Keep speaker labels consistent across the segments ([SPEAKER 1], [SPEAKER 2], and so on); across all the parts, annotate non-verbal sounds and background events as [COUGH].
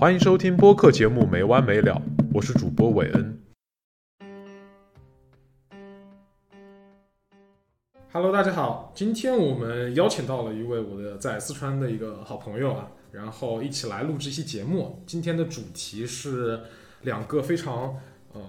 [SPEAKER 1] 欢迎收听播客节目《没完没了》，我是主播韦恩。
[SPEAKER 2] Hello，大家好，今天我们邀请到了一位我的在四川的一个好朋友啊，然后一起来录制一期节目。今天的主题是两个非常呃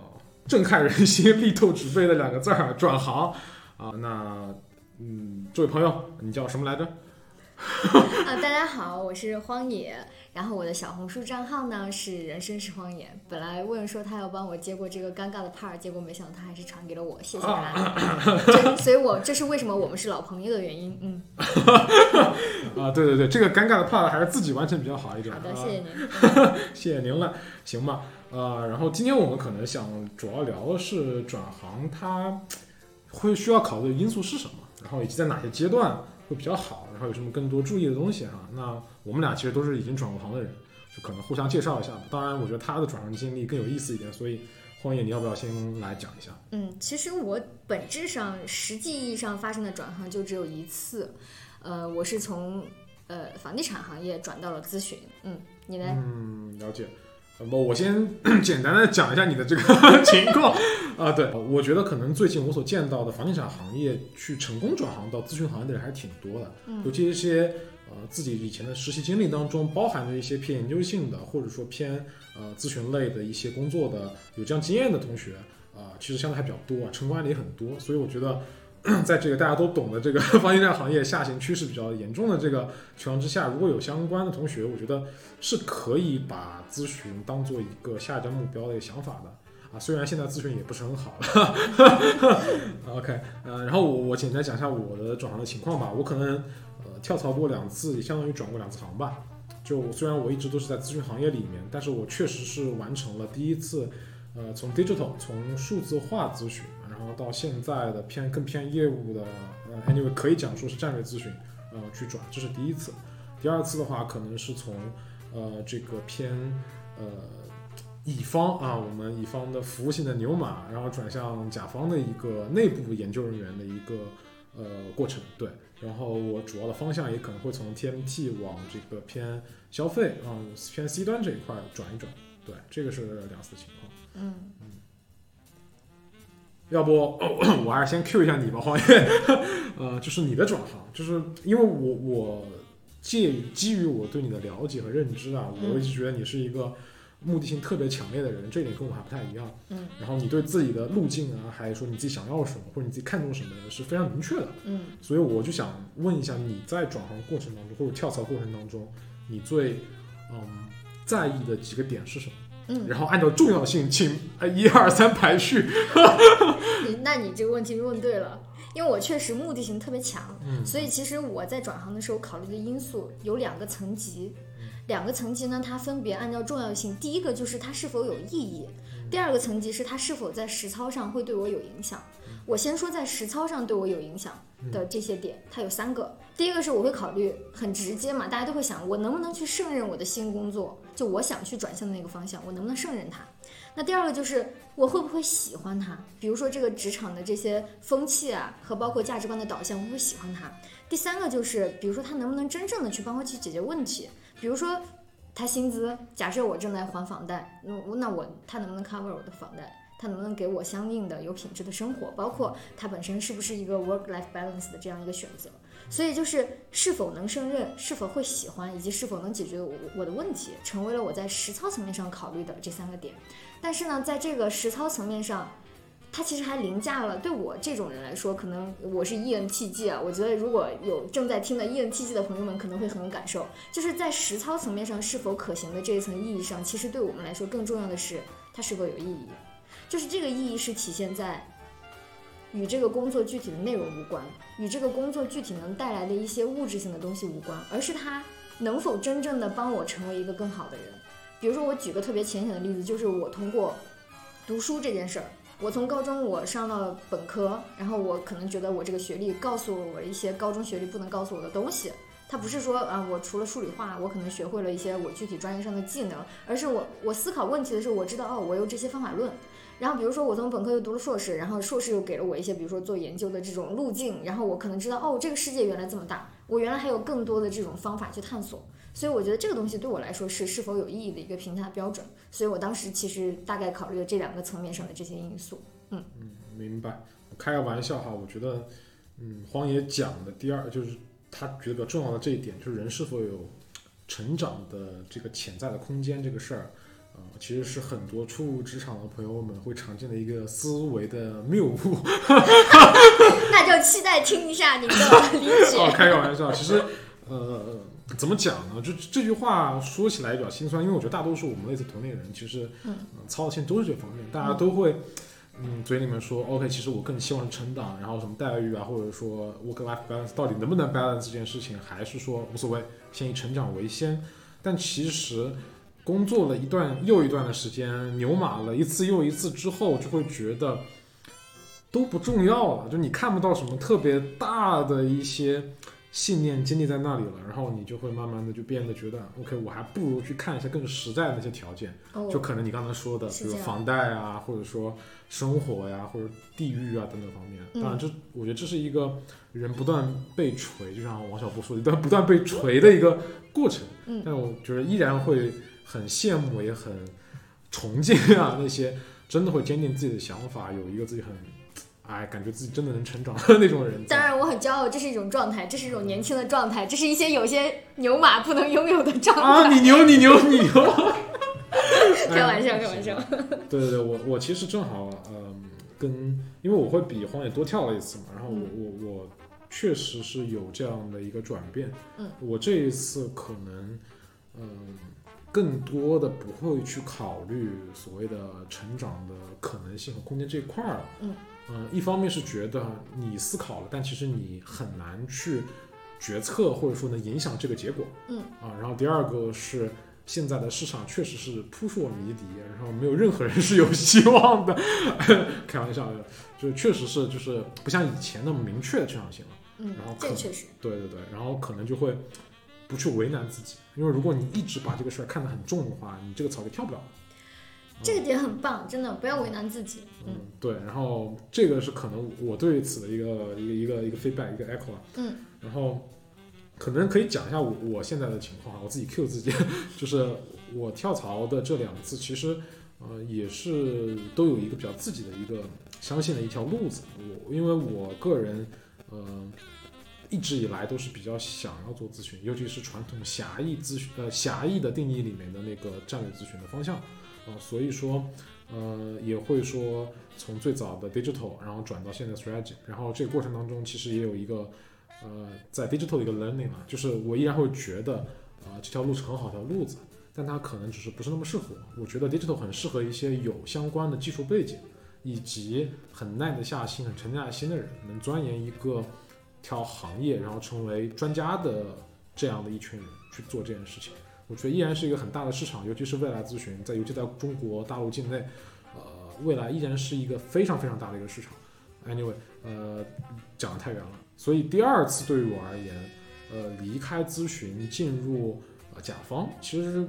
[SPEAKER 2] 震撼人心、力透纸背的两个字儿——转行啊。[LAUGHS] 那嗯，这位朋友，你叫什么来着？
[SPEAKER 3] 啊，[LAUGHS] 大家好，我是荒野，然后我的小红书账号呢是人生是荒野。本来问说他要帮我接过这个尴尬的 part，结果没想到他还是传给了我，谢谢他。[LAUGHS] 这所以我这是为什么我们是老朋友的原因。嗯，[LAUGHS]
[SPEAKER 2] 啊，对对对，这个尴尬的 part 还是自己完成比较好一点。
[SPEAKER 3] 好的，
[SPEAKER 2] 啊
[SPEAKER 3] 谢谢您。[LAUGHS]
[SPEAKER 2] 谢谢您了，行吧？呃，然后今天我们可能想主要聊的是转行，它会需要考虑的因素是什么，然后以及在哪些阶段会比较好，然后有什么更多注意的东西哈。那我们俩其实都是已经转过行的人，就可能互相介绍一下吧。当然，我觉得他的转行经历更有意思一点，所以荒野，你要不要先来讲一下？
[SPEAKER 3] 嗯，其实我本质上实际意义上发生的转行就只有一次，呃，我是从呃房地产行业转到了咨询。嗯，你呢？
[SPEAKER 2] 嗯，了解。那么，我先 [CLEARS THROAT] 简单的讲一下你的这个 [LAUGHS] 情况啊。对，我觉得可能最近我所见到的房地产行业去成功转行到咨询行业的人还是挺多的，
[SPEAKER 3] 嗯
[SPEAKER 2] 尤其一些呃自己以前的实习经历当中包含着一些偏研究性的，或者说偏呃咨询类的一些工作的有这样经验的同学啊、其实相对还比较多啊，成功案例也很多，所以我觉得。在这个大家都懂的这个 [LAUGHS] 房地产行业下行趋势比较严重的这个情况之下，如果有相关的同学，我觉得是可以把咨询当做一个下一站目标的一个想法的啊。虽然现在咨询也不是很好了，[LAUGHS] OK，呃，然后我我简单讲一下我的转行的情况吧。我可能呃跳槽过两次，也相当于转过两次行吧。就虽然我一直都是在咨询行业里面，但是我确实是完成了第一次，呃，从 digital 从数字化咨询，然后到现在的偏更偏业务的，呃，anyway 可以讲说是战略咨询，呃，去转，这是第一次。第二次的话，可能是从呃这个偏呃乙方啊，我们乙方的服务性的牛马，然后转向甲方的一个内部研究人员的一个呃过程，对。然后我主要的方向也可能会从 TMT 往这个偏消费啊、偏 C 端这一块转一转，对，这个是两次情况。
[SPEAKER 3] 嗯嗯，
[SPEAKER 2] 要不、[CLEARS THROAT] 我还是先 Q 一下你吧，黄爷。[LAUGHS] 呃，就是你的转行，就是因为我我介于基于我对你的了解和认知啊，我一直觉得你是一个目的性特别强烈的人，这一点跟我还不太一样。
[SPEAKER 3] 嗯，
[SPEAKER 2] 然后你对自己的路径啊，还有说你自己想要什么，或者你自己看重什么，是非常明确的。
[SPEAKER 3] 嗯，
[SPEAKER 2] 所以我就想问一下，你在转行过程当中或者跳槽过程当中，你最嗯在意的几个点是什么？
[SPEAKER 3] 嗯，
[SPEAKER 2] 然后按照重要性，请呃一二三排序。
[SPEAKER 3] 你 [LAUGHS] 那你这个问题问对了，因为我确实目的性特别强，
[SPEAKER 2] 嗯
[SPEAKER 3] 所以其实我在转行的时候考虑的因素有两个层级，两个层级呢，它分别按照重要性，第一个就是它是否有意义，第二个层级是它是否在实操上会对我有影响。我先说在实操上对我有影响的这些点，它有三个。第一个是我会考虑很直接嘛，大家都会想我能不能去胜任我的新工作，就我想去转向的那个方向，我能不能胜任它。那第二个就是我会不会喜欢它，比如说这个职场的这些风气啊，和包括价值观的导向，我会喜欢它。第三个就是，比如说它能不能真正的去帮我去解决问题，比如说他薪资，假设我正在还房贷，那我那我他能不能 cover 我的房贷？他能不能给我相应的有品质的生活？包括他本身是不是一个 work-life balance 的这样一个选择？所以就是是否能胜任，是否会喜欢，以及是否能解决我我的问题，成为了我在实操层面上考虑的这三个点。但是呢，在这个实操层面上，它其实还凌驾了。对我这种人来说，可能我是 ENTJ 啊，我觉得如果有正在听的 E ENTJ 的朋友们，可能会很有感受。就是在实操层面上是否可行的这一层意义上，其实对我们来说更重要的是它是否有意义。就是这个意义是体现在与这个工作具体的内容无关，与这个工作具体能带来的一些物质性的东西无关，而是它能否真正的帮我成为一个更好的人。比如说，我举个特别浅显的例子，就是我通过读书这件事儿，我从高中我上到本科，然后我可能觉得我这个学历告诉了我一些高中学历不能告诉我的东西。它不是说啊，我除了数理化，我可能学会了一些我具体专业上的技能，而是我我思考问题的时候，我知道哦，我有这些方法论。然后比如说我从本科又读了硕士，然后硕士又给了我一些，比如说做研究的这种路径，然后我可能知道哦，这个世界原来这么大，我原来还有更多的这种方法去探索。所以我觉得这个东西对我来说是是否有意义的一个评价标准。所以我当时其实大概考虑了这两个层面上的这些因素。
[SPEAKER 2] 嗯嗯，明白。开个玩笑哈，我觉得，嗯，荒野讲的第二就是他觉得比较重要的这一点，就是人是否有成长的这个潜在的空间这个事儿。呃，其实是很多初入职场的朋友们会常见的一个思维的谬误。[LAUGHS]
[SPEAKER 3] 那就期待听一下您的理解。
[SPEAKER 2] 哦，开个玩笑，其实，呃，怎么讲呢？就这句话说起来比较心酸，因为我觉得大多数我们类似同龄人，其实，嗯，操的心都是这方面，大家都会，嗯，嘴里面说，OK，其实我更希望成长，然后什么待遇啊，或者说 work life balance 到底能不能 balance 这件事情，还是说无所谓，先以成长为先。但其实。工作了一段又一段的时间，牛马了一次又一次之后，就会觉得都不重要了。就你看不到什么特别大的一些信念建立在那里了，然后你就会慢慢的就变得觉得，OK，我还不如去看一下更实在的那些条件。就可能你刚才说的，比如房贷啊，或者说生活呀，或者地域啊等等方面。当然，这我觉得这是一个人不断被锤，就像王小波说的，不断不断被锤的一个过程。嗯，但我觉得依然会。很羡慕，也很崇 [LAUGHS] 敬啊！那些真的会坚定自己的想法，有一个自己很哎，感觉自己真的能成长的 [LAUGHS] 那种人。
[SPEAKER 3] 当然，我很骄傲，这是一种状态，这是一种年轻的状态，这是一些有些牛马不能拥有的状态。
[SPEAKER 2] 啊，你牛，你牛，你牛！[LAUGHS]
[SPEAKER 3] 开玩笑，开玩笑。
[SPEAKER 2] 对对对，我我其实正好，嗯，跟因为我会比荒野多跳了一次嘛，然后我我我确实是有这样的一个转变。
[SPEAKER 3] 嗯，
[SPEAKER 2] 我这一次可能，嗯。更多的不会去考虑所谓的成长的可能性和空间这一块儿了。
[SPEAKER 3] 嗯
[SPEAKER 2] 嗯，一方面是觉得你思考了，但其实你很难去决策或者说能影响这个结果。
[SPEAKER 3] 嗯
[SPEAKER 2] 啊，然后第二个是现在的市场确实是扑朔迷离，然后没有任何人是有希望的。[LAUGHS] 开玩笑的，就确实是就是不像以前那么明确的成长性了。
[SPEAKER 3] 嗯，
[SPEAKER 2] 然后
[SPEAKER 3] 这确实。
[SPEAKER 2] 对对对，然后可能就会。不去为难自己，因为如果你一直把这个事儿看得很重的话，你这个草就跳不了。
[SPEAKER 3] 这个点很棒，真的不要为难自己。
[SPEAKER 2] 嗯，对。然后这个是可能我对此的一个一个一个一个 feedback，一个 echo
[SPEAKER 3] 嗯。
[SPEAKER 2] 然后可能可以讲一下我我现在的情况，我自己 cue 自己，[LAUGHS] 就是我跳槽的这两次，其实呃也是都有一个比较自己的一个相信的一条路子。我因为我个人呃。一直以来都是比较想要做咨询，尤其是传统狭义咨询，呃，狭义的定义里面的那个战略咨询的方向，啊，所以说，呃，也会说从最早的 digital，然后转到现在 strategy，然后这个过程当中其实也有一个，呃，在 digital 的一个 learning 嘛，就是我依然会觉得，啊，这条路是很好的路子，但它可能只是不是那么适合我。我觉得 digital 很适合一些有相关的技术背景，以及很耐得下心、很沉下心的人，能钻研一个。挑行业，然后成为专家的这样的一群人去做这件事情，我觉得依然是一个很大的市场，尤其是未来咨询，在尤其在中国大陆境内，呃，未来依然是一个非常非常大的一个市场。Anyway，呃，讲的太远了，所以第二次对于我而言，呃，离开咨询进入呃甲方，其实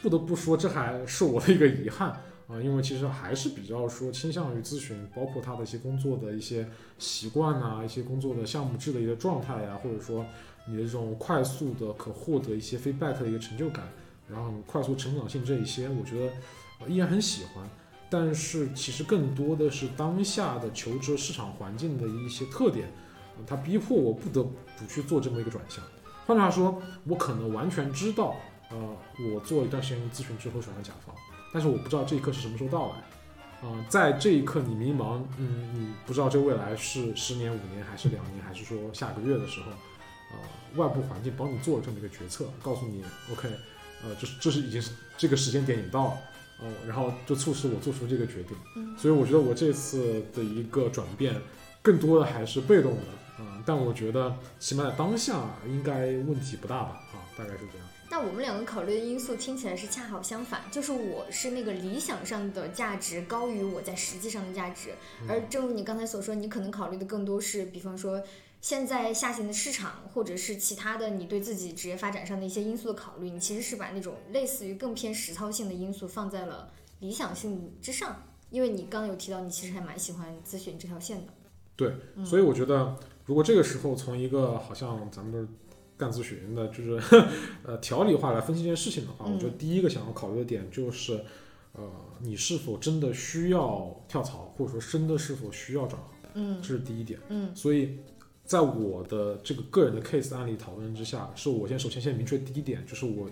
[SPEAKER 2] 不得不说，这还是我的一个遗憾。啊，因为其实还是比较说倾向于咨询，包括他的一些工作的一些习惯呐，一些工作的项目制的一个状态呀，或者说你的这种快速的可获得一些 feedback 的一个成就感，然后快速成长性这一些，我觉得依然很喜欢。但是其实更多的是当下的求职市场环境的一些特点，它逼迫我不得不去做这么一个转向。换句话说，我可能完全知道，呃，我做一段时间咨询之后转向甲方。但是我不知道这一刻是什么时候到来，啊，在这一刻你迷茫，嗯，你不知道这未来是十年、五年还是两年，还是说下个月的时候，啊，外部环境帮你做了这么一个决策，告诉你，OK，呃，这是这是已经是这个时间点你到了，哦，然后就促使我做出这个决定，所以我觉得我这次的一个转变，更多的还是被动的，啊，但我觉得起码在当下应该问题不大吧，啊，大概是这样。
[SPEAKER 3] 那我们两个考虑的因素听起来是恰好相反，就是我是那个理想上的价值高于我在实际上的价值，而正如你刚才所说，你可能考虑的更多是，比方说现在下行的市场，或者是其他的你对自己职业发展上的一些因素的考虑，你其实是把那种类似于更偏实操性的因素放在了理想性之上，因为你刚刚有提到你其实还蛮喜欢咨询这条线的。
[SPEAKER 2] 对，所以我觉得如果这个时候从一个好像咱们的。干咨询的，就是 [LAUGHS] 呃条理化来分析这件事情的话，我觉得第一个想要考虑的点就是，呃，你是否真的需要跳槽，或者说真的是否需要转行，
[SPEAKER 3] 嗯
[SPEAKER 2] 这是第一点。
[SPEAKER 3] 嗯
[SPEAKER 2] 所以在我的这个个人的 case 案例讨论之下，是我先首先先明确第一点，就是我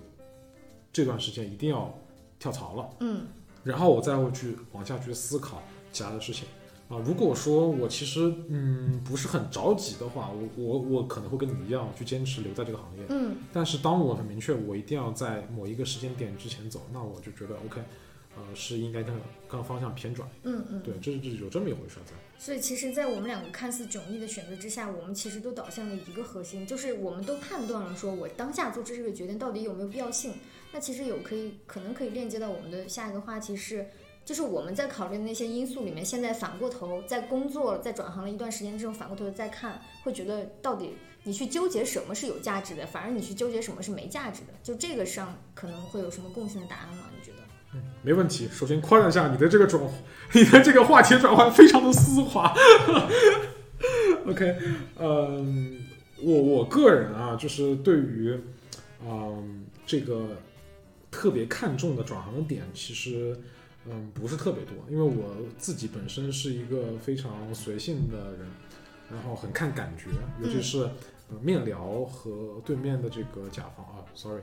[SPEAKER 2] 这段时间一定要跳槽了。
[SPEAKER 3] 嗯
[SPEAKER 2] 然后我再会去往下去思考其他的事情啊。如果说我其实嗯不是很着急的话，我我我可能会跟你一样去坚持留在这个行业。
[SPEAKER 3] 嗯
[SPEAKER 2] 但是当我很明确我一定要在某一个时间点之前走，那我就觉得 OK，呃是应该跟跟方向偏转。
[SPEAKER 3] 嗯嗯。
[SPEAKER 2] 对，这是这是有这么一回事在。
[SPEAKER 3] 所以其实，在我们两个看似迥异的选择之下，我们其实都导向了一个核心，就是我们都判断了说，我当下做出这个决定到底有没有必要性。那其实有可以可能可以链接到我们的下一个话题是，就是我们在考虑的那些因素里面，现在反过头在工作在转行了一段时间之后，反过头再看，会觉得到底你去纠结什么是有价值的，反而你去纠结什么是没价值的，就这个上可能会有什么共性的答案吗？你觉得？
[SPEAKER 2] 嗯没问题。首先夸赞一下你的这个转，你的这个话题转换非常的丝滑。[LAUGHS] OK，嗯，我我个人啊，就是对于嗯这个特别看重的转行的点，其实嗯不是特别多，因为我自己本身是一个非常随性的人，然后很看感觉，尤其是、呃面聊和对面的这个甲方啊，sorry，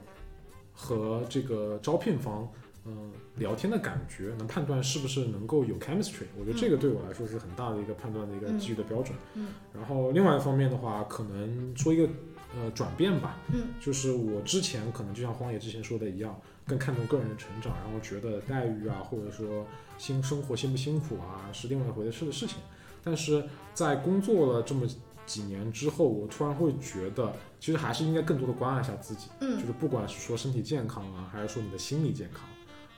[SPEAKER 2] 和这个招聘方。嗯，聊天的感觉能判断是不是能够有 chemistry，我觉得这个对我来说是很大的一个判断的一个基于的标准。
[SPEAKER 3] 嗯
[SPEAKER 2] 然后另外一方面的话，可能说一个呃转变吧，
[SPEAKER 3] 嗯，
[SPEAKER 2] 就是我之前可能就像荒野之前说的一样，更看重个人的成长，然后觉得待遇啊，或者说辛生活辛不辛苦啊，是另外一回事的事情。但是在工作了这么几年之后，我突然会觉得，其实还是应该更多的关爱一下自己。
[SPEAKER 3] 嗯
[SPEAKER 2] 就是不管是说身体健康啊，还是说你的心理健康，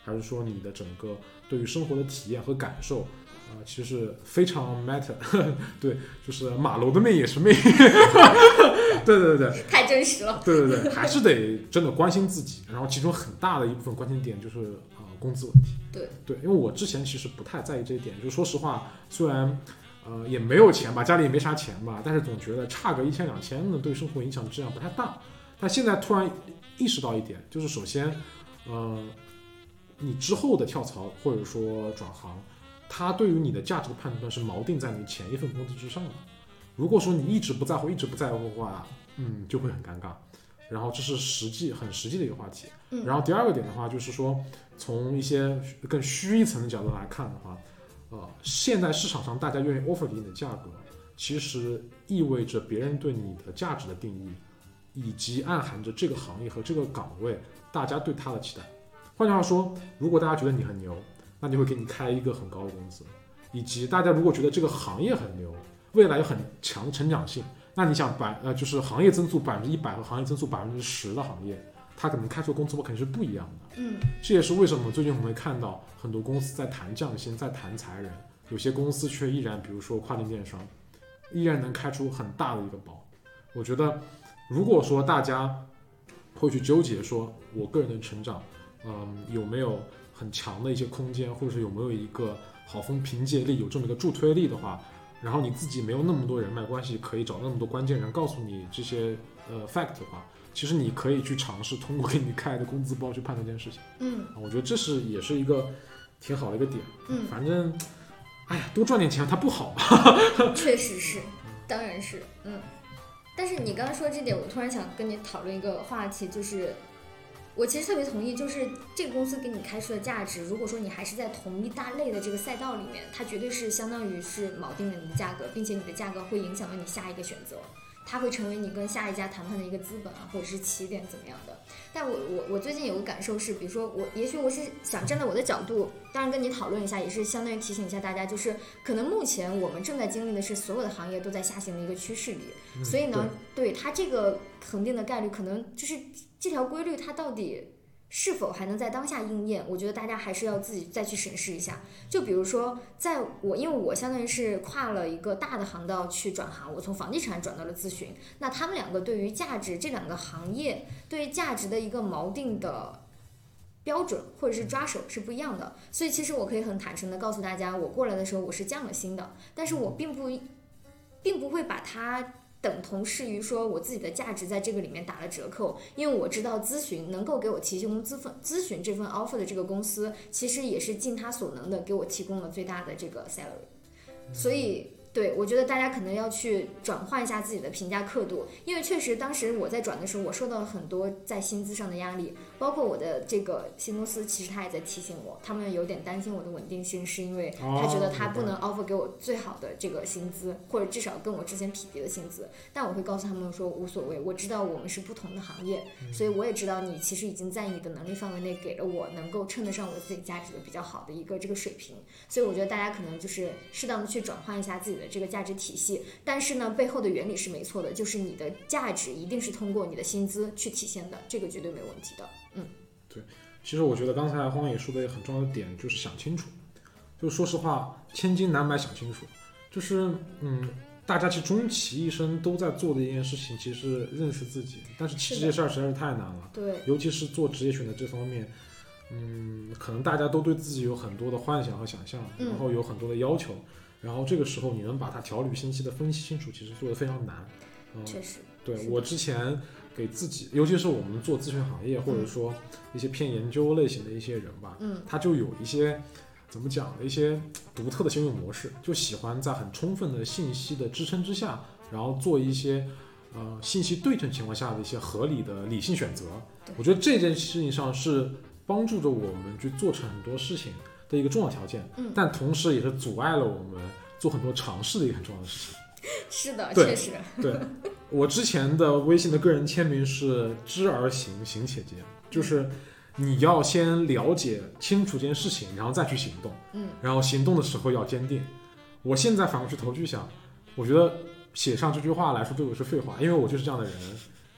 [SPEAKER 2] 还是说你的整个对于生活的体验和感受，呃，其实非常 matter。[LAUGHS] 对，就是马楼的命也是命。[LAUGHS] 对对对对
[SPEAKER 3] 太真实了。
[SPEAKER 2] 对对对，还是得真的关心自己。然后其中很大的一部分关心点就是呃工资问题。
[SPEAKER 3] 对
[SPEAKER 2] 对，因为我之前其实不太在意这一点，就说实话，虽然。呃，也没有钱吧，家里也没啥钱吧，但是总觉得差个一千两千的，对生活影响质量不太大。但现在突然意识到一点，就是首先，呃，你之后的跳槽或者说转行，它对于你的价值的判断是锚定在你前一份工资之上的。如果说你一直不在乎，一直不在乎的话，嗯，就会很尴尬。然后这是实际很实际的一个话题。
[SPEAKER 3] 嗯
[SPEAKER 2] 然后第二个点的话，就是说从一些更虚一层的角度来看的话，呃，现在市场上大家愿意 offer 给你的价格，其实意味着别人对你的价值的定义，以及暗含着这个行业和这个岗位大家对他的期待。换句话说，如果大家觉得你很牛，那就会给你开一个很高的工资；以及大家如果觉得这个行业很牛，未来有很强的成长性，那你想百呃就是行业增速百分之一百和行业增速百分之十的行业，它可能开出的工资波肯定是不一样的。
[SPEAKER 3] 嗯
[SPEAKER 2] 这也是为什么最近我们会看到很多公司在谈降薪，在谈裁人，有些公司却依然，比如说跨境电商，依然能开出很大的一个包。我觉得，如果说大家会去纠结说，我个人的成长，嗯，有没有很强的一些空间，或者是有没有一个好风凭借力，有这么一个助推力的话，然后你自己没有那么多人脉关系，可以找那么多关键人告诉你这些呃 fact 的话，其实你可以去尝试通过给你开的工资包去判断这件事情。
[SPEAKER 3] 嗯
[SPEAKER 2] 啊我觉得这是也是一个挺好的一个点。
[SPEAKER 3] 嗯，
[SPEAKER 2] 反正，哎呀，多赚点钱它不好吧？[LAUGHS]
[SPEAKER 3] 确实是，当然是，嗯。但是你刚刚说这点，我突然想跟你讨论一个话题，就是我其实特别同意，就是这个公司给你开出的价值，如果说你还是在同一大类的这个赛道里面，它绝对是相当于是锚定了你的价格，并且你的价格会影响到你下一个选择，它会成为你跟下一家谈判的一个资本啊，或者是起点怎么样的。但我我我最近有个感受是，比如说我也许我是想站在我的角度，当然跟你讨论一下，也是相当于提醒一下大家，就是可能目前我们正在经历的是所有的行业都在下行的一个趋势里，
[SPEAKER 2] 嗯
[SPEAKER 3] 所以呢，对它这个恒定的概率，可能就是这条规律它到底是否还能在当下应验，我觉得大家还是要自己再去审视一下。就比如说，在我因为我相当于是跨了一个大的航道去转行，我从房地产转到了咨询，那他们两个对于价值这两个行业对于价值的一个锚定的。标准或者是抓手是不一样的，所以其实我可以很坦诚的告诉大家，我过来的时候我是降了薪的，但是我并不并不会把它等同是于说我自己的价值在这个里面打了折扣，因为我知道咨询能够给我提供资份咨询这份 offer 的这个公司，其实也是尽他所能的给我提供了最大的这个 salary，所以。对，我觉得大家可能要去转换一下自己的评价刻度，因为确实当时我在转的时候，我受到了很多在薪资上的压力，包括我的这个新公司，其实他也在提醒我，他们有点担心我的稳定性，是因为他觉得他不能 offer 给我最好的这个薪资，或者至少跟我之前匹敌的薪资。但我会告诉他们说无所谓，我知道我们是不同的行业，所以我也知道你其实已经在你的能力范围内给了我能够称得上我自己价值的比较好的一个这个水平。所以我觉得大家可能就是适当的去转换一下自己的这个价值体系，但是呢，背后的原理是没错的，就是你的价值一定是通过你的薪资去体现的，这个绝对没问题的。嗯，
[SPEAKER 2] 对。其实我觉得刚才荒野说的一个很重要的点就是想清楚，就说实话，千金难买想清楚。就是嗯，大家其实终其一生都在做的一件事情，其实是认识自己。但是其实这事儿实在是太难了，
[SPEAKER 3] 对，
[SPEAKER 2] 尤其是做职业选择这方面。嗯，可能大家都对自己有很多的幻想和想象，然后有很多的要求，然后这个时候你能把它条理清晰的分析清楚，其实做的非常难。嗯，
[SPEAKER 3] 确实。
[SPEAKER 2] 对我之前给自己，尤其是我们做咨询行业，或者说一些偏研究类型的一些人吧，
[SPEAKER 3] 嗯，
[SPEAKER 2] 他就有一些怎么讲的一些独特的行为模式，就喜欢在很充分的信息的支撑之下，然后做一些呃信息对称情况下的一些合理的理性选择。我觉得这件事情上是。帮助着我们去做成很多事情的一个重要条件，
[SPEAKER 3] 嗯，
[SPEAKER 2] 但同时也是阻碍了我们做很多尝试的一个很重要的事情。
[SPEAKER 3] 是的，
[SPEAKER 2] 确
[SPEAKER 3] 实。[LAUGHS]
[SPEAKER 2] 对，我之前的微信的个人签名是“知而行，行且坚”，就是你要先了解清楚这件事情，然后再去行动，
[SPEAKER 3] 嗯，
[SPEAKER 2] 然后行动的时候要坚定。我现在反过去头去想，我觉得写上这句话来说对我是废话，因为我就是这样的人。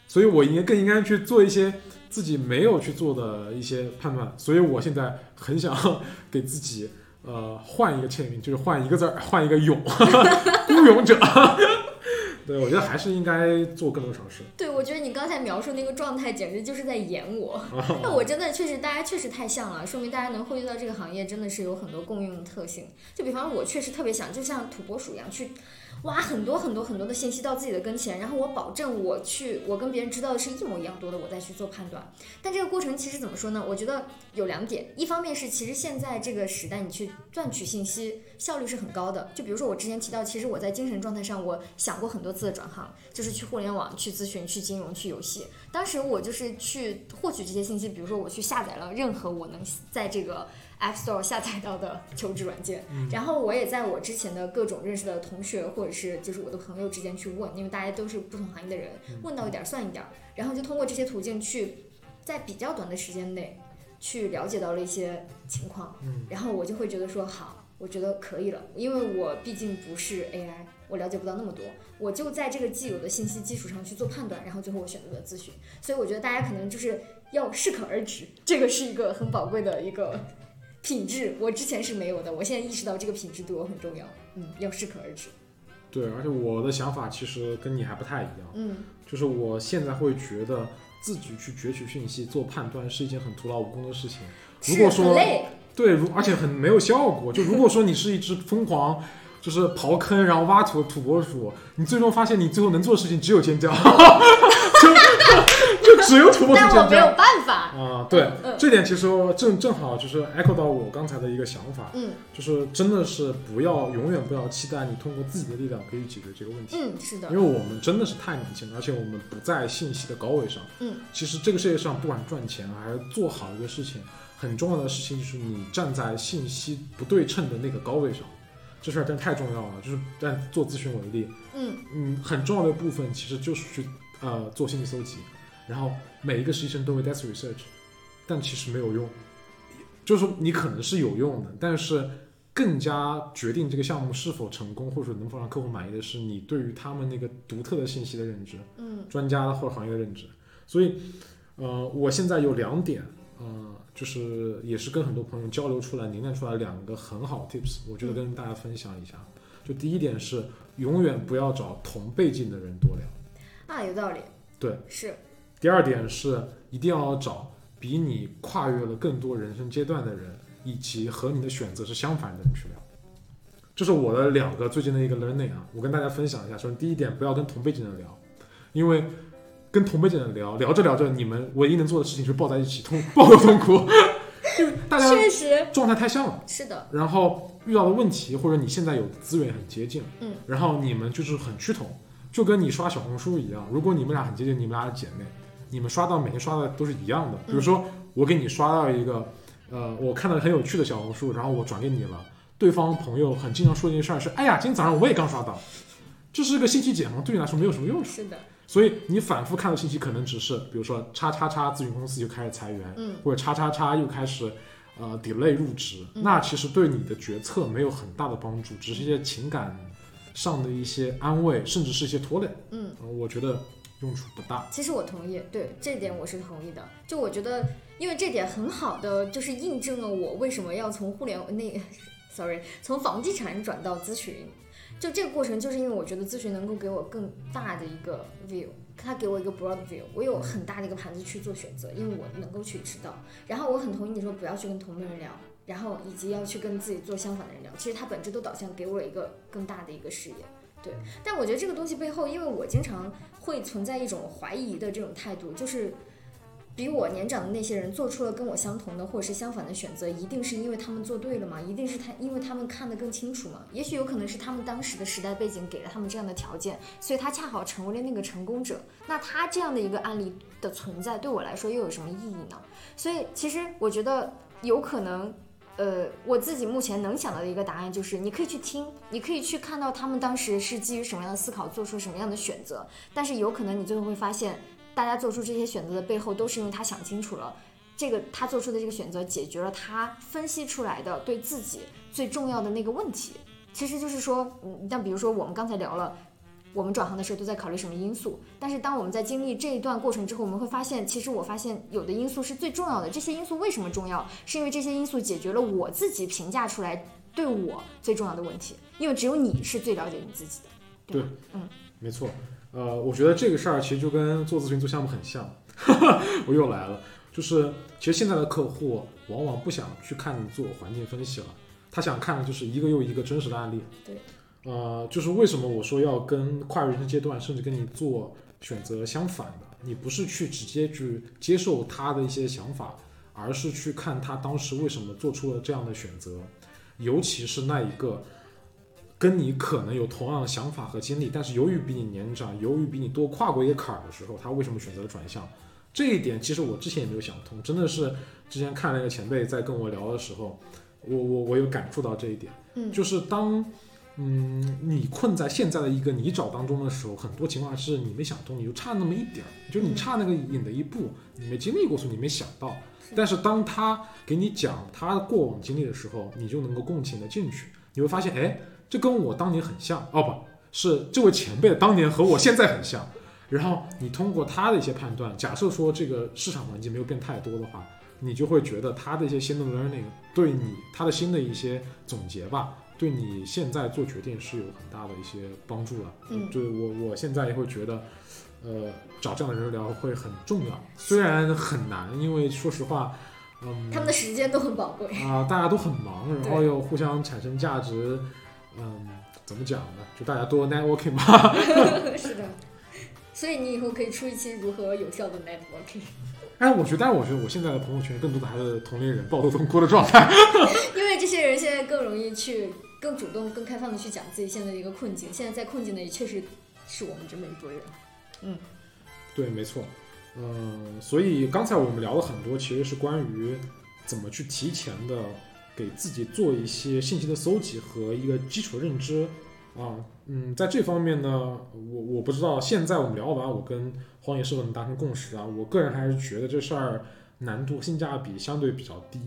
[SPEAKER 2] 所以，我应该更应该去做一些自己没有去做的一些判断。所以我现在很想 [LAUGHS] 给自己呃换一个签名，就是换一个字儿，换一个勇，[LAUGHS] 孤勇者。对，我觉得还是应该做更多尝试。
[SPEAKER 3] 对，我觉得你刚才描述那个状态，简直就是在演我。[LAUGHS] 那我真的确实，大家确实太像了，说明大家能汇聚到这个行业，真的是有很多共用的特性。就比方说，我确实特别想，就像土拨鼠一样去。挖很多很多很多的信息到自己的跟前，然后我保证我去，我跟别人知道的是一模一样多的，我再去做判断。但这个过程其实怎么说呢？我觉得有两点，一方面是其实现在这个时代，你去赚取信息效率是很高的。就比如说我之前提到，其实我在精神状态上，我想过很多次的转行，就是去互联网、去咨询、去金融、去游戏。当时我就是去获取这些信息，比如说我去下载了任何我能在这个。App Store 下载到的求职软件，然后我也在我之前的各种认识的同学或者是就是我的朋友之间去问，因为大家都是不同行业的人，问到一点算一点，然后就通过这些途径去在比较短的时间内去了解到了一些情况，然后我就会觉得说好，我觉得可以了，因为我毕竟不是 AI，我了解不到那么多，我就在这个既有的信息基础上去做判断，然后最后我选择了咨询，所以我觉得大家可能就是要适可而止，这个是一个很宝贵的一个。品质，我之前是没有的，我现在意识到这个品质对我很重要。嗯，要适可而止。
[SPEAKER 2] 对，而且我的想法其实跟你还不太一样。
[SPEAKER 3] 嗯，
[SPEAKER 2] 就是我现在会觉得自己去攫取讯息、做判断是一件很徒劳无功的事情。如果说对，如而且很没有效果。就如果说你是一只疯狂，[LAUGHS] 就是刨坑然后挖土的土拨鼠，你最终发现你最后能做的事情只有尖叫。[LAUGHS] 就 [LAUGHS] 只有土拨鼠尖叫。
[SPEAKER 3] 但我没有办法
[SPEAKER 2] 啊。对，这点其实正正好就是 echo 到我刚才的一个想法。
[SPEAKER 3] 嗯，
[SPEAKER 2] 就是真的是不要永远不要期待你通过自己的力量可以解决这个问题。
[SPEAKER 3] 嗯，是的。
[SPEAKER 2] 因为我们真的是太年轻了，而且我们不在信息的高位上。
[SPEAKER 3] 嗯，
[SPEAKER 2] 其实这个世界上不管赚钱还是做好一个事情，很重要的事情就是你站在信息不对称的那个高位上。这事儿真太重要了。就是但做咨询为例，
[SPEAKER 3] 嗯
[SPEAKER 2] 嗯，很重要的部分其实就是去呃做信息搜集。然后每一个实习生都会 desk research，但其实没有用，就是说你可能是有用的，但是更加决定这个项目是否成功或者说能否让客户满意的是你对于他们那个独特的信息的认知，
[SPEAKER 3] 嗯，
[SPEAKER 2] 专家或者行业的认知。所以，呃，我现在有两点，呃，就是也是跟很多朋友交流出来、凝练出来两个很好 tips，我觉得跟大家分享一下。就第一点是，永远不要找同背景的人多聊。
[SPEAKER 3] 啊，有道理。
[SPEAKER 2] 对，
[SPEAKER 3] 是。
[SPEAKER 2] 第二点是一定要找比你跨越了更多人生阶段的人，以及和你的选择是相反的人去聊。这是我的两个最近的一个 learning 啊，我跟大家分享一下。首先第一点，不要跟同辈的人聊，因为跟同辈的人聊，聊着聊着，你们唯一能做的事情就是抱在一起痛抱头痛哭，[LAUGHS] 因为大家
[SPEAKER 3] 确实
[SPEAKER 2] 状态太像了。
[SPEAKER 3] 是的，
[SPEAKER 2] 然后遇到的问题或者你现在有资源很接近，
[SPEAKER 3] 嗯，
[SPEAKER 2] 然后你们就是很趋同，就跟你刷小红书一样，如果你们俩很接近，你们俩是姐妹，你们刷到每天刷的都是一样的。比如说我给你刷到一个，呃，我看到很有趣的小红书，然后我转给你了，对方朋友很经常说一件事儿是，哎呀，今天早上我也刚刷到，这是个信息茧房，对你来说没有什么用处。
[SPEAKER 3] 是的，
[SPEAKER 2] 所以你反复看的信息可能只是，比如说叉叉叉咨询公司又开始裁员，
[SPEAKER 3] 嗯，
[SPEAKER 2] 或者叉叉叉又开始呃 delay 入职，
[SPEAKER 3] 嗯
[SPEAKER 2] 那其实对你的决策没有很大的帮助，只是一些情感上的一些安慰，甚至是一些拖累。
[SPEAKER 3] 嗯。
[SPEAKER 2] 呃我觉得用处不大。
[SPEAKER 3] 其实我同意，对这点我是同意的。就我觉得，因为这点很好的就是印证了我为什么要从互联那，sorry，从房地产转到咨询。就这个过程，就是因为我觉得咨询能够给我更大的一个 view，它给我一个 broad view，我有很大的一个盘子去做选择，因为我能够去知道。然后我很同意你说不要去跟同龄人聊，然后以及要去跟自己做相反的人聊，其实它本质都导向给我一个更大的一个视野。对，但我觉得这个东西背后，因为我经常会存在一种怀疑的这种态度，就是比我年长的那些人做出了跟我相同的或者是相反的选择，一定是因为他们做对了吗？一定是他因为他们看得更清楚吗？也许有可能是他们当时的时代背景给了他们这样的条件，所以他恰好成为了那个成功者。那他这样的一个案例的存在，对我来说又有什么意义呢？所以其实我觉得有可能。呃，我自己目前能想到的一个答案就是，你可以去听，你可以去看到他们当时是基于什么样的思考做出什么样的选择，但是有可能你最后会发现，大家做出这些选择的背后，都是因为他想清楚了，这个他做出的这个选择解决了他分析出来的对自己最重要的那个问题。其实就是说，嗯，像比如说我们刚才聊了。我们转行的时候都在考虑什么因素？但是当我们在经历这一段过程之后，我们会发现，其实我发现有的因素是最重要的。这些因素为什么重要？是因为这些因素解决了我自己评价出来对我最重要的问题。因为只有你是最了解你自己的。对吧，嗯，
[SPEAKER 2] 没错。呃，我觉得这个事儿其实就跟做咨询做项目很像。[LAUGHS] 我又来了，就是其实现在的客户往往不想去看你做环境分析了，他想看的就是一个又一个真实的案例。
[SPEAKER 3] 对。
[SPEAKER 2] 呃，就是为什么我说要跟跨越人生阶段，甚至跟你做选择相反的，你不是去直接去接受他的一些想法，而是去看他当时为什么做出了这样的选择，尤其是那一个跟你可能有同样的想法和经历，但是由于比你年长，由于比你多跨过一个坎儿的时候，他为什么选择了转向？这一点其实我之前也没有想通，真的是之前看那个前辈在跟我聊的时候，我我我有感触到这一点，
[SPEAKER 3] 嗯
[SPEAKER 2] 就是当。嗯，你困在现在的一个泥沼当中的时候，很多情况是你没想通，你就差那么一点儿，就你差那个引的一步，你没经历过，所以你没想到。但是当他给你讲他过往经历的时候，你就能够共情的进去，你会发现，哎，这跟我当年很像，哦不是这位前辈的当年和我现在很像。然后你通过他的一些判断，假设说这个市场环境没有变太多的话，你就会觉得他的一些新的 learning 对你他的新的一些总结吧。对你现在做决定是有很大的一些帮助的。
[SPEAKER 3] 嗯
[SPEAKER 2] 对我我现在也会觉得，呃，找这样的人聊会很重要，虽然很难，因为说实话，嗯，
[SPEAKER 3] 他们的时间都很宝贵。
[SPEAKER 2] 啊、大家都很忙，然后又互相产生价值，嗯，怎么讲呢？就大家多 networking 吧。[LAUGHS]
[SPEAKER 3] 是的，所以你以后可以出一期如何有效的 networking，
[SPEAKER 2] 哎，我觉得，但是我觉得我现在的朋友圈更多的还是同龄人抱头痛哭的状态。[LAUGHS]
[SPEAKER 3] 因为这些人现在更容易去更主动、更开放的去讲自己现在的一个困境。现在在困境的也确实是我们这么一拨人。
[SPEAKER 2] 嗯对，没错。嗯，所以刚才我们聊了很多，其实是关于怎么去提前的给自己做一些信息的搜集和一个基础认知啊。嗯，在这方面呢，我我不知道现在我们聊完，我跟荒野是否能达成共识啊？我个人还是觉得这事儿难度性价比相对比较低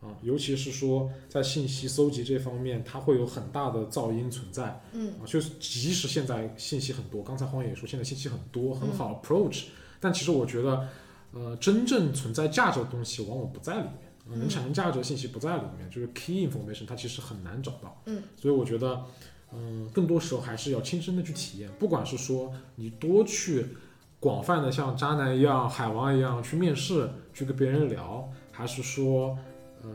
[SPEAKER 2] 啊，尤其是说在信息搜集这方面，它会有很大的噪音存在。
[SPEAKER 3] 嗯
[SPEAKER 2] 啊，就是即使现在信息很多，刚才荒野也说现在信息很多，很好 approach，、但其实我觉得，呃，真正存在价值的东西往往不在里面，呃能产生价值的信息不在里面，就是 key information 它其实很难找到。
[SPEAKER 3] 嗯，
[SPEAKER 2] 所以我觉得，嗯、更多时候还是要亲身的去体验，不管是说你多去广泛的像渣男一样、海王一样去面试，去跟别人聊，还是说。呃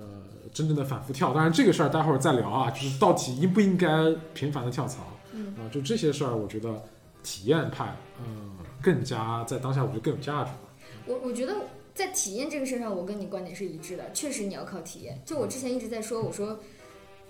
[SPEAKER 2] 真正的反复跳。当然这个事儿待会儿再聊啊，就是到底应不应该频繁的跳槽
[SPEAKER 3] 嗯
[SPEAKER 2] 啊、就这些事儿，我觉得体验派呃更加在当下我觉得更有价值吧。
[SPEAKER 3] 我我觉得在体验这个事上，我跟你观点是一致的。确实你要靠体验。就我之前一直在说，我说，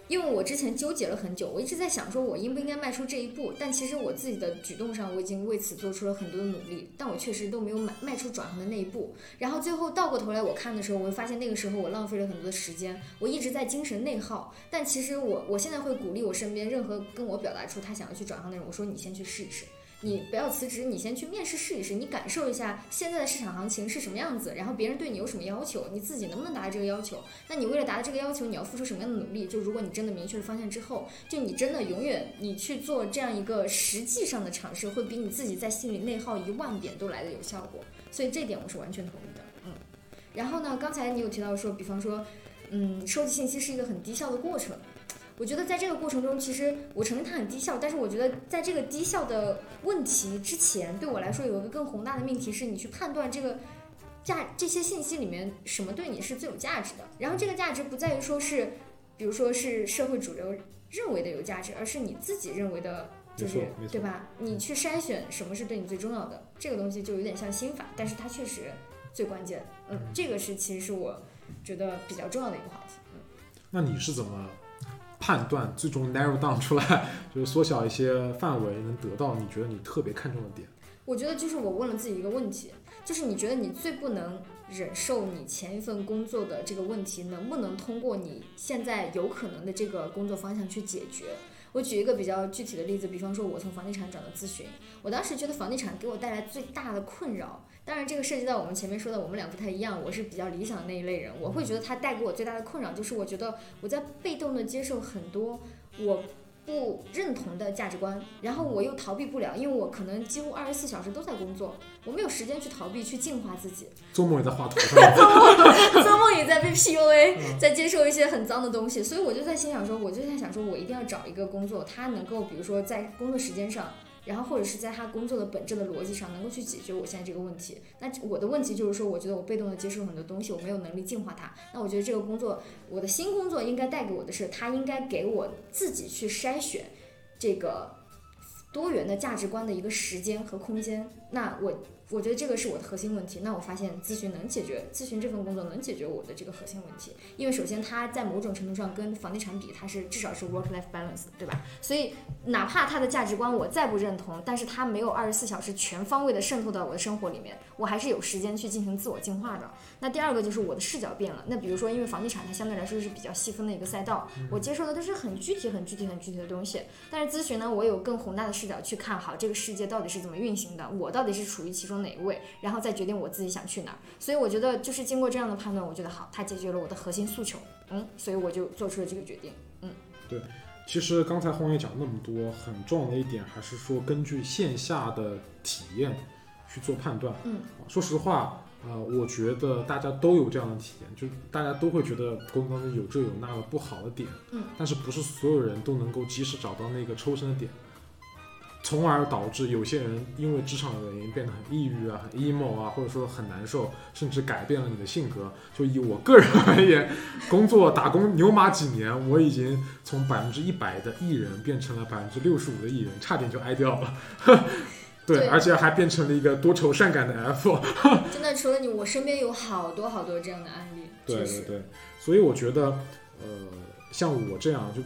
[SPEAKER 3] 因为我之前纠结了很久，我一直在想说我应不应该迈出这一步。但其实我自己的举动上，我已经为此做出了很多的努力，但我确实都没有迈迈出转行的那一步。然后最后倒过头来我看的时候，我会发现那个时候我浪费了很多的时间，我一直在精神内耗。但其实我我现在会鼓励我身边任何跟我表达出他想要去转行的人，我说你先去试一试。你不要辞职，你先去面试试一试，你感受一下现在的市场行情是什么样子，然后别人对你有什么要求，你自己能不能达到这个要求？那你为了达到这个要求，你要付出什么样的努力？就如果你真的明确了方向之后，就你真的永远你去做这样一个实际上的尝试，会比你自己在心里内耗一万遍都来的有效果。所以这点我是完全同意的，嗯。然后呢，刚才你有提到说，比方说，嗯，收集信息是一个很低效的过程。我觉得在这个过程中，其实我承认它很低效，但是我觉得在这个低效的问题之前，对我来说有一个更宏大的命题是，你去判断这个价这些信息里面什么对你是最有价值的。然后这个价值不在于说是，比如说是社会主流认为的有价值，而是你自己认为的，就是对吧？你去筛选什么是对你最重要的，这个东西就有点像心法，但是它确实最关键。嗯，这个是其实是我觉得比较重要的一个话题。嗯。
[SPEAKER 2] 那你是怎么判断最终 narrow down 出来，[LAUGHS] 就是缩小一些范围，能得到你觉得你特别看重的点？
[SPEAKER 3] 我觉得就是我问了自己一个问题，就是你觉得你最不能忍受你前一份工作的这个问题，能不能通过你现在有可能的这个工作方向去解决？我举一个比较具体的例子，比方说，我从房地产转到咨询，我当时觉得房地产给我带来最大的困扰，当然这个涉及到我们前面说的，我们俩不太一样，我是比较理想的那一类人，我会觉得它带给我最大的困扰就是，我觉得我在被动的接受很多我不认同的价值观，然后我又逃避不了，因为我可能几乎二十四小时都在工作，我没有时间去逃避、去净化自己。[LAUGHS]
[SPEAKER 2] 做梦也在画图上，[LAUGHS]
[SPEAKER 3] 周末也在被 PUA，[LAUGHS] 在接受一些很脏的东西，所以我就在心想说，我就在想说，我一定要找一个工作，它能够比如说在工作时间上。然后或者是在他工作的本质的逻辑上，能够去解决我现在这个问题。那我的问题就是说，我觉得我被动的接受很多东西，我没有能力净化它。那我觉得这个工作，我的新工作应该带给我的是，他应该给我自己去筛选这个多元的价值观的一个时间和空间。那我我觉得这个是我的核心问题。那我发现咨询能解决，咨询这份工作能解决我的这个核心问题。因为首先它在某种程度上跟房地产比，它是至少是 work life balance，对吧？所以哪怕它的价值观我再不认同，但是它没有二十四小时全方位的渗透到我的生活里面，我还是有时间去进行自我净化的。那第二个就是我的视角变了。那比如说，因为房地产它相对来说是比较细分的一个赛道，我接受的都是很具体、很具体、很具体的东西。但是咨询呢，我有更宏大的视角去看好这个世界到底是怎么运行的，我到底是处于其中哪一位，然后再决定我自己想去哪儿。所以我觉得就是经过这样的判断，我觉得好，它解决了我的核心诉求，嗯，所以我就做出了这个决定。
[SPEAKER 2] 嗯，对其实刚才荒野讲那么多，很重要的一点还是说根据线下的体验去做判断。
[SPEAKER 3] 嗯
[SPEAKER 2] 啊，说实话，呃，我觉得大家都有这样的体验，就大家都会觉得工作当中有这有那的不好的点，
[SPEAKER 3] 嗯，
[SPEAKER 2] 但是不是所有人都能够及时找到那个抽身的点，从而导致有些人因为职场的原因变得很抑郁啊、很 emo 啊，或者说很难受，甚至改变了你的性格。就以我个人 [LAUGHS] 而言，工作打工牛马几年，我已经从百分之一百的艺人变成了百分之六十五的艺人，差点就挨掉了。对，
[SPEAKER 3] 对
[SPEAKER 2] 而且还变成了一个多愁善感的 F。[LAUGHS]
[SPEAKER 3] 真的，除了你，我身边有好多好多这样的案例，
[SPEAKER 2] 对。对对，所以我觉得，呃，像我这样就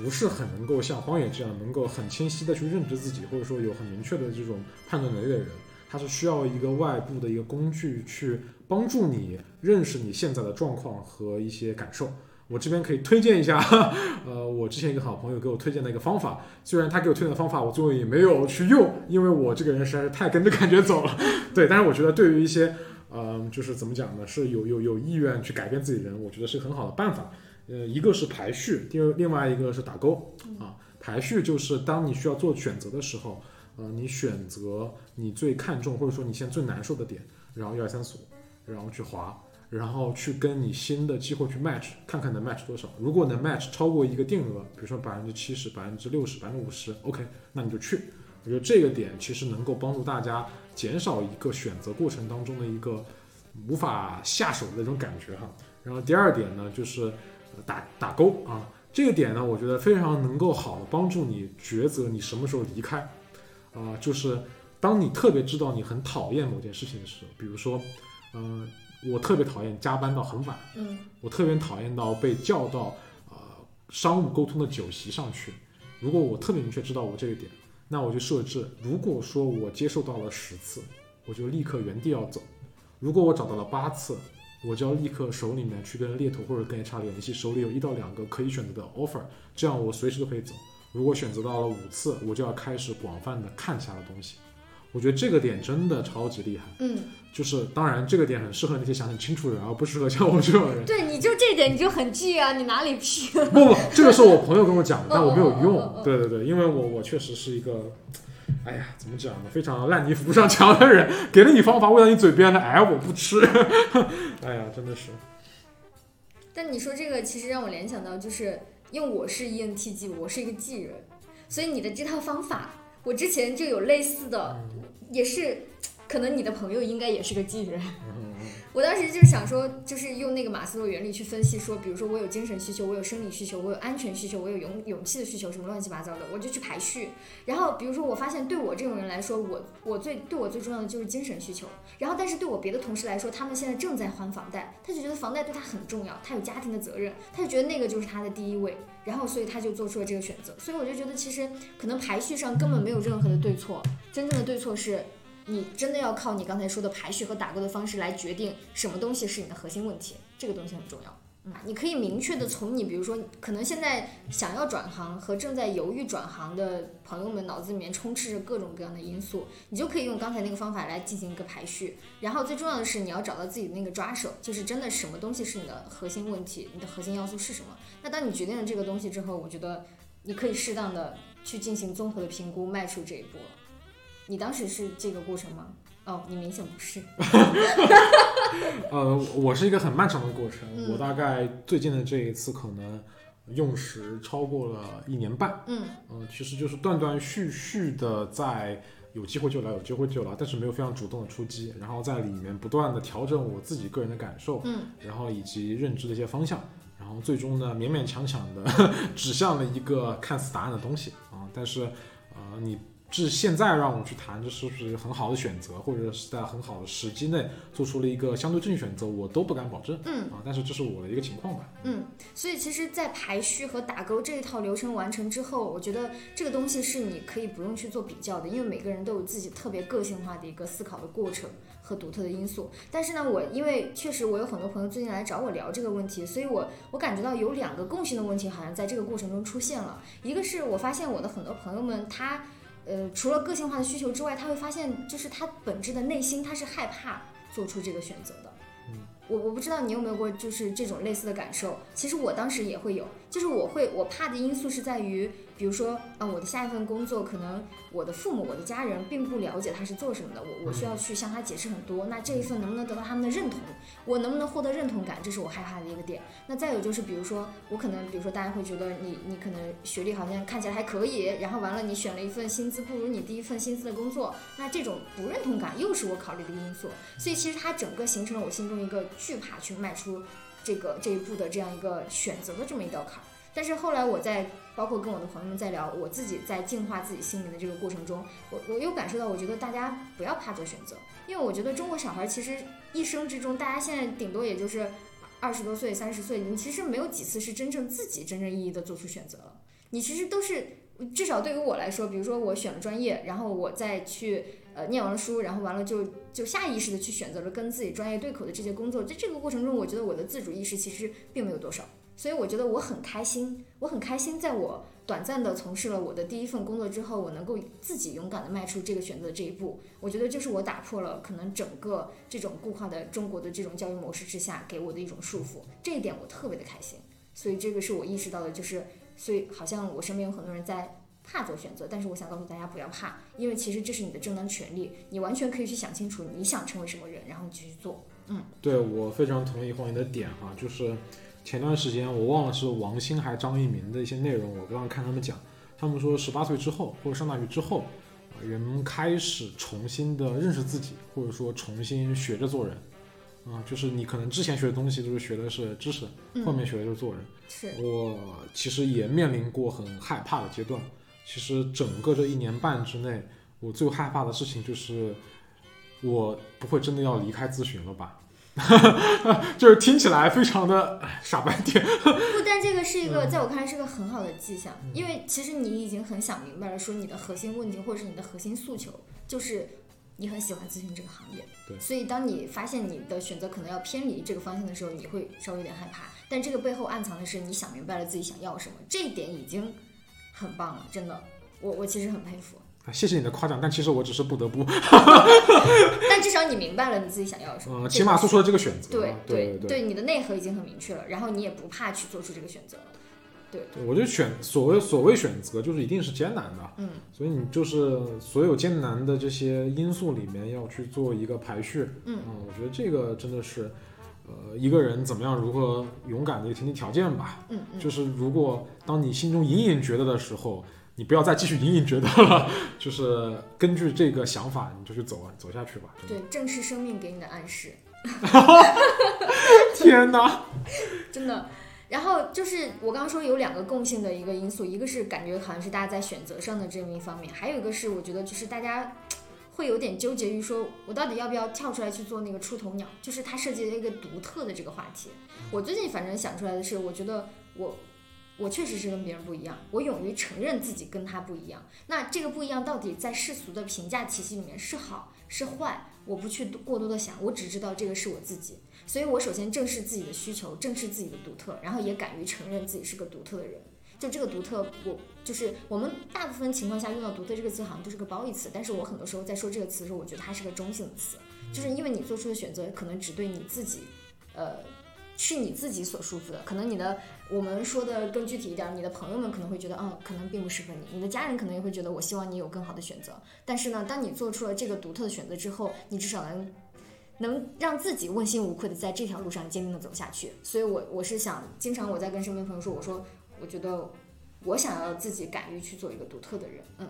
[SPEAKER 2] 不是很能够像荒野这样能够很清晰的去认知自己，或者说有很明确的这种判断能力的人，他是需要一个外部的一个工具去帮助你认识你现在的状况和一些感受。我这边可以推荐一下，[LAUGHS] 呃，我之前一个好朋友给我推荐的一个方法，虽然他给我推荐的方法我最后也没有去用，因为我这个人实在是太跟着感觉走了。[LAUGHS] 对，但是我觉得对于一些嗯，就是怎么讲呢？是有有有意愿去改变自己的人，我觉得是很好的办法。呃，一个是排序，第二另外一个是打勾啊。排序就是当你需要做选择的时候，呃，你选择你最看重或者说你现在最难受的点，然后一二三四五，然后去划，然后去跟你新的机会去 match，看看能 match 多少。如果能 match 超过一个定额，比如说百分之七十、百分之六十、百分之五十，OK，那你就去。我觉得这个点其实能够帮助大家减少一个选择过程当中的一个无法下手的那种感觉哈。然后第二点呢，就是打打勾啊，这个点呢，我觉得非常能够好的帮助你抉择你什么时候离开，啊、就是当你特别知道你很讨厌某件事情的时候，比如说，嗯、我特别讨厌加班到很晚，
[SPEAKER 3] 嗯
[SPEAKER 2] 我特别讨厌到被叫到呃商务沟通的酒席上去。如果我特别明确知道我这个点，那我就设置，如果说我接受到了十次，我就立刻原地要走；如果我找到了八次，我就要立刻手里面去跟猎头或者跟 HR 联系，手里有一到两个可以选择的 offer，这样我随时都可以走。如果选择到了五次，我就要开始广泛的看其他的东西。我觉得这个点真的超级厉害，
[SPEAKER 3] 嗯，
[SPEAKER 2] 就是当然这个点很适合那些想很清楚的人，而不适合像我这种人。
[SPEAKER 3] 对，你就这点你就很 G 啊，你哪里 P？
[SPEAKER 2] 不不，这个是我朋友跟我讲的，[LAUGHS] 但我没有
[SPEAKER 3] 哦哦哦哦
[SPEAKER 2] 用
[SPEAKER 3] 哦。
[SPEAKER 2] 对对对，因为我我确实是一个，哎呀，怎么讲呢？非常烂泥扶不上墙的人，给了你方法，喂到你嘴边了，哎，我不吃。[LAUGHS] 哎呀，真的是。
[SPEAKER 3] 但你说这个，其实让我联想到，就是因为我是 E ENTJ，我是一个 G 人，所以你的这套方法，我之前就有类似的，也是，可能你的朋友应该也是个 G 人。我当时就是想说，就是用那个马斯洛原理去分析说，比如说我有精神需求，我有生理需求，我有安全需求，我有勇勇气的需求，什么乱七八糟的，我就去排序。然后比如说我发现对我这种人来说，我我最对我最重要的就是精神需求。然后但是对我别的同事来说，他们现在正在还房贷，他就觉得房贷对他很重要，他有家庭的责任，他就觉得那个就是他的第一位。然后所以他就做出了这个选择。所以我就觉得其实可能排序上根本没有任何的对错，真正的对错是。你真的要靠你刚才说的排序和打勾的方式来决定什么东西是你的核心问题，这个东西很重要。嗯，你可以明确的从你，比如说，可能现在想要转行和正在犹豫转行的朋友们脑子里面充斥着各种各样的因素，你就可以用刚才那个方法来进行一个排序。然后最重要的是，你要找到自己的那个抓手，就是真的什么东西是你的核心问题，你的核心要素是什么。那当你决定了这个东西之后，我觉得你可以适当的去进行综合的评估，迈出这一步了。你当时是这个过程吗？哦，你明显不是。[LAUGHS]
[SPEAKER 2] 呃，我是一个很漫长的过程，
[SPEAKER 3] 嗯
[SPEAKER 2] 我大概最近的这一次可能用时超过了一年半。
[SPEAKER 3] 嗯
[SPEAKER 2] 嗯、其实就是断断续续的在有机会就来，有机会就来，但是没有非常主动的出击，然后在里面不断的调整我自己个人的感受，
[SPEAKER 3] 嗯
[SPEAKER 2] 然后以及认知的一些方向，然后最终呢勉勉强强的 [LAUGHS] 指向了一个看似答案的东西啊，但是呃你。至现在让我去谈这是不是很好的选择，或者是在很好的时机内做出了一个相对正确选择，我都不敢保证
[SPEAKER 3] 嗯
[SPEAKER 2] 啊。但是这是我的一个情况吧。
[SPEAKER 3] 嗯，所以其实，在排序和打勾这一套流程完成之后，我觉得这个东西是你可以不用去做比较的，因为每个人都有自己特别个性化的一个思考的过程和独特的因素。但是呢，我因为确实我有很多朋友最近来找我聊这个问题，所以我我感觉到有两个共性的问题好像在这个过程中出现了。一个是我发现我的很多朋友们他。呃，除了个性化的需求之外，他会发现，就是他本质的内心，他是害怕做出这个选择的。嗯我我不知道你有没有过就是这种类似的感受，其实我当时也会有，就是我会我怕的因素是在于，比如说，啊，我的下一份工作可能我的父母、我的家人并不了解他是做什么的，我我需要去向他解释很多，那这一份能不能得到他们的认同，我能不能获得认同感，这是我害怕的一个点。那再有就是，比如说我可能，比如说大家会觉得你你可能学历好像看起来还可以，然后完了你选了一份薪资不如你第一份薪资的工作，那这种不认同感又是我考虑的一个因素。所以其实它整个形成了我心中一个惧怕去迈出这个这一步的这样一个选择的这么一道坎儿。但是后来我在包括跟我的朋友们在聊，我自己在净化自己心灵的这个过程中，我我有感受到，我觉得大家不要怕做选择，因为我觉得中国小孩其实一生之中，大家现在顶多也就是二十多岁、三十岁，你其实没有几次是真正自己真正意义的做出选择了，你其实都是至少对于我来说，比如说我选了专业，然后我再去。呃，念完书，然后完了就就下意识的去选择了跟自己专业对口的这些工作，在这个过程中，我觉得我的自主意识其实并没有多少，所以我觉得我很开心，我很开心，在我短暂的从事了我的第一份工作之后，我能够自己勇敢的迈出这个选择这一步，我觉得就是我打破了可能整个这种固化的中国的这种教育模式之下给我的一种束缚，这一点我特别的开心，所以这个是我意识到的，就是所以好像我身边有很多人在。怕做选择，但是我想告诉大家不要怕，因为其实这是你的正当权利，你完全可以去想清楚你想成为什么人，然后你继续做。
[SPEAKER 2] 嗯对我非常同意黄爷的点哈，就是前段时间我忘了是王鑫还是张一鸣的一些内容，我刚刚看他们讲，他们说十八岁之后或者上大学之后，啊人们开始重新的认识自己，或者说重新学着做人，啊、就是你可能之前学的东西就是学的是知识，后面学的就是做人。
[SPEAKER 3] 是
[SPEAKER 2] 我其实也面临过很害怕的阶段。其实整个这一年半之内，我最害怕的事情就是，我不会真的要离开咨询了吧？[LAUGHS] 就是听起来非常的哎傻白甜。
[SPEAKER 3] 不，但这个是一个，
[SPEAKER 2] 嗯
[SPEAKER 3] 在我看来是个很好的迹象，因为其实你已经很想明白了，说你的核心问题或者是你的核心诉求，就是你很喜欢咨询这个行业。
[SPEAKER 2] 对
[SPEAKER 3] 所以当你发现你的选择可能要偏离这个方向的时候，你会稍微有点害怕。但这个背后暗藏的是你想明白了自己想要什么，这一点已经很棒了，真的，我我其实很佩服。
[SPEAKER 2] 谢谢你的夸奖，但其实我只是不得不，[LAUGHS]
[SPEAKER 3] 但至少你明白了你自己想要什么，嗯，
[SPEAKER 2] 起码做出了这个选择。
[SPEAKER 3] 对
[SPEAKER 2] 对
[SPEAKER 3] 对，你的内核已经很明确了，然后你也不怕去做出这个选择了。
[SPEAKER 2] 对，我觉得选所谓所谓选择，就是一定是艰难的，
[SPEAKER 3] 嗯，
[SPEAKER 2] 所以你就是所有艰难的这些因素里面要去做一个排序，
[SPEAKER 3] 嗯
[SPEAKER 2] 我觉得这个真的是，呃，一个人怎么样如何勇敢的一个前提条件吧。
[SPEAKER 3] 嗯嗯，
[SPEAKER 2] 就是如果当你心中隐隐觉得的时候，你不要再继续隐隐觉得了，[LAUGHS] 就是根据这个想法，你就去走啊，走下去吧。
[SPEAKER 3] 对，正是生命给你的暗示。[LAUGHS]
[SPEAKER 2] 天哪！
[SPEAKER 3] 真的。然后就是我刚刚说有两个共性的一个因素，一个是感觉好像是大家在选择上的这么一方面，还有一个是我觉得就是大家会有点纠结于说，我到底要不要跳出来去做那个出头鸟，就是它设计了一个独特的这个话题。我最近反正想出来的是，我觉得我我确实是跟别人不一样，我勇于承认自己跟他不一样。那这个不一样到底在世俗的评价体系里面是好是坏，我不去过多的想，我只知道这个是我自己。所以我首先正视自己的需求，正视自己的独特，然后也敢于承认自己是个独特的人。就这个独特，我就是我们大部分情况下用到“独特”这个词，好像都是个褒义词。但是我很多时候在说这个词的时候，我觉得它是个中性的词，就是因为你做出的选择可能只对你自己，呃，是你自己所舒服的。可能你的我们说的更具体一点，你的朋友们可能会觉得，嗯，可能并不适合你；你的家人可能也会觉得，我希望你有更好的选择。但是呢，当你做出了这个独特的选择之后，你至少能能让自己问心无愧的在这条路上坚定的走下去。所以我我是想，经常我在跟身边朋友说，我说我觉得我想要自己敢于去做一个独特的人，嗯，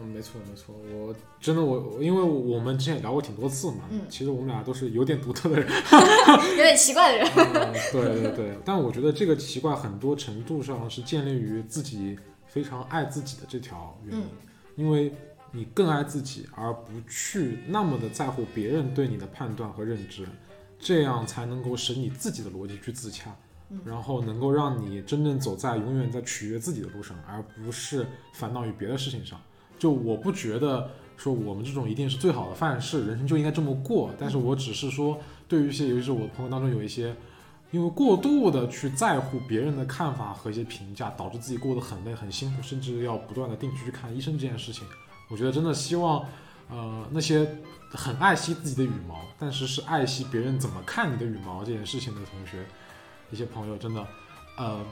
[SPEAKER 2] 嗯，没错没错，我真的我我因为我们之前也聊过挺多次嘛，
[SPEAKER 3] 嗯
[SPEAKER 2] 其实我们俩都是有点独特的人，[LAUGHS]
[SPEAKER 3] 有点奇怪的人，
[SPEAKER 2] 嗯对对对，但我觉得这个奇怪很多程度上是建立于自己非常爱自己的这条原因，
[SPEAKER 3] 嗯
[SPEAKER 2] 因为你更爱自己，而不去那么的在乎别人对你的判断和认知，这样才能够使你自己的逻辑去自洽。
[SPEAKER 3] 嗯
[SPEAKER 2] 然后能够让你真正走在永远在取悦自己的路上，而不是烦恼于别的事情上。就我不觉得说我们这种一定是最好的范式，人生就应该这么过。但是我只是说，对于一些，尤其是我的朋友当中有一些，因为过度的去在乎别人的看法和一些评价，导致自己过得很累、很辛苦，甚至要不断的定期去看医生这件事情，我觉得真的希望，呃，那些很爱惜自己的羽毛，但是是爱惜别人怎么看你的羽毛这件事情的同学，一些朋友真的，呃，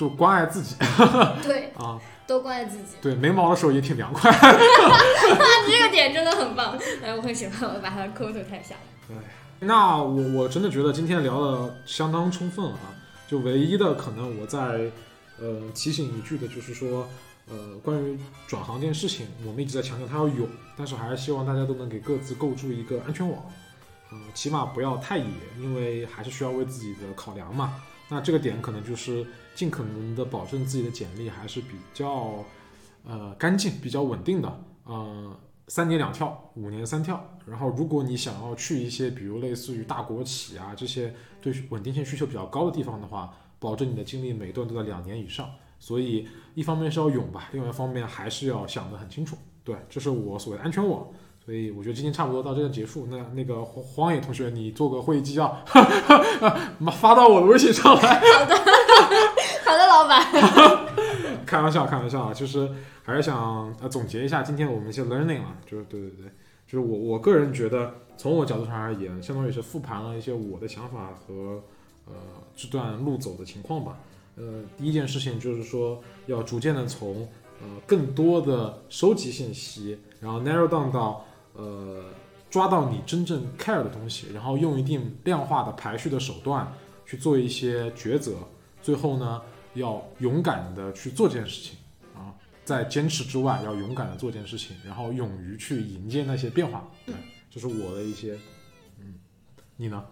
[SPEAKER 2] 就关爱自己 [LAUGHS]
[SPEAKER 3] 对，
[SPEAKER 2] 啊，
[SPEAKER 3] 多关爱自己。
[SPEAKER 2] 对，没毛的时候也挺凉快。[LAUGHS]
[SPEAKER 3] 你这个点真的很棒，哎，我很喜欢，我把它的 quote 拍下来。
[SPEAKER 2] 那我我真的觉得今天聊的相当充分啊，就唯一的可能我在呃提醒一句的就是说，呃，关于转行这件事情，我们一直在强调它要有，但是还是希望大家都能给各自构筑一个安全网，呃，起码不要太野，因为还是需要为自己的考量嘛。那这个点可能就是尽可能的保证自己的简历还是比较呃干净、比较稳定的，呃，三年两跳，五年三跳。然后，如果你想要去一些比如类似于大国企啊这些对稳定性需求比较高的地方的话，保证你的经历每段都在两年以上。所以，一方面是要勇吧，另外一方面还是要想得很清楚。对，这是我所谓的安全网。所以我觉得今天差不多到这个结束。那那个荒荒野同学，你做个会议纪要，[LAUGHS] 发到我的微信上来。
[SPEAKER 3] 好的，[LAUGHS] 老板。[LAUGHS]
[SPEAKER 2] 开玩笑，开玩笑啊，就是还是想呃总结一下今天我们一些 learning 啊，就是对对对，就是我我个人觉得，从我角度上而言，相当于是复盘了一些我的想法和呃这段路走的情况吧。呃，第一件事情就是说，要逐渐的从呃更多的收集信息，然后 narrow down 到呃抓到你真正 care 的东西，然后用一定量化的排序的手段去做一些抉择，最后呢。要勇敢的去做这件事情啊，在坚持之外，要勇敢的做这件事情，然后勇于去迎接那些变化。对，这是我的一些，嗯，你呢？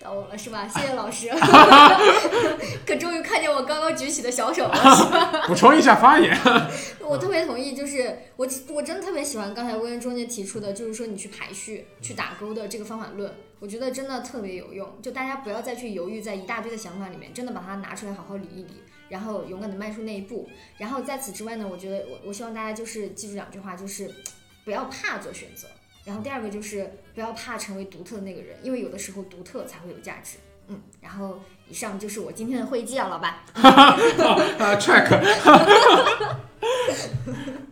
[SPEAKER 3] 到我了是吧？谢谢老师，[LAUGHS] 可终于看见我刚刚举起的小手了，是吧？
[SPEAKER 2] 补充一下发言。[LAUGHS]
[SPEAKER 3] 我特别同意，就是我我真的特别喜欢刚才微言中介提出的，就是说你去排序、去打勾的这个方法论，我觉得真的特别有用。就大家不要再去犹豫在一大堆的想法里面，真的把它拿出来好好理一理，然后勇敢的迈出那一步。然后在此之外呢，我觉得我我希望大家就是记住两句话，就是不要怕做选择。然后第二个就是不要怕成为独特的那个人，因为有的时候独特才会有价值。嗯，然后以上就是我今天的会议纪要，老板。
[SPEAKER 2] 啊，track。[LAUGHS]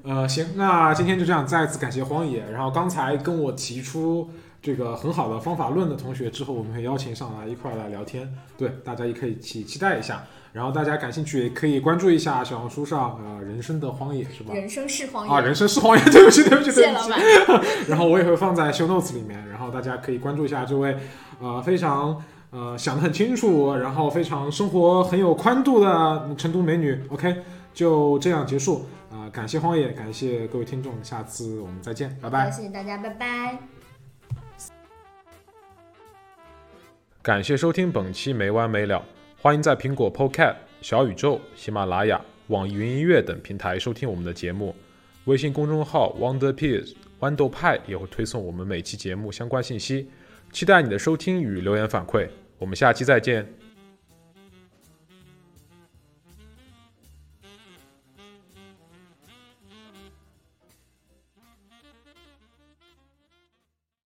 [SPEAKER 2] 呃，行，那今天就这样，再次感谢荒野。然后刚才跟我提出这个很好的方法论的同学，之后我们会邀请上来一块来聊天。对，大家也可以一起期待一下。然后大家感兴趣也可以关注一下小红书上呃人生的荒野是吧？
[SPEAKER 3] 人生是荒野
[SPEAKER 2] 啊，人生是荒野，对不起对不起对不起。
[SPEAKER 3] 谢谢老板。[LAUGHS]
[SPEAKER 2] 然后我也会放在 show notes 里面，然后大家可以关注一下这位呃非常呃想得很清楚，然后非常生活很有宽度的成都美女。OK，就这样结束啊、呃感谢荒野，感谢各位听众，下次我们再见，拜拜。
[SPEAKER 3] 谢谢大家，拜拜。
[SPEAKER 1] 感谢收听本期没完没了，欢迎在苹果 Podcast、小宇宙、喜马拉雅、网易云音乐等平台收听我们的节目。微信公众号 “WonderPears” 豌豆派也会推送我们每期节目相关信息，期待你的收听与留言反馈。我们下期再见。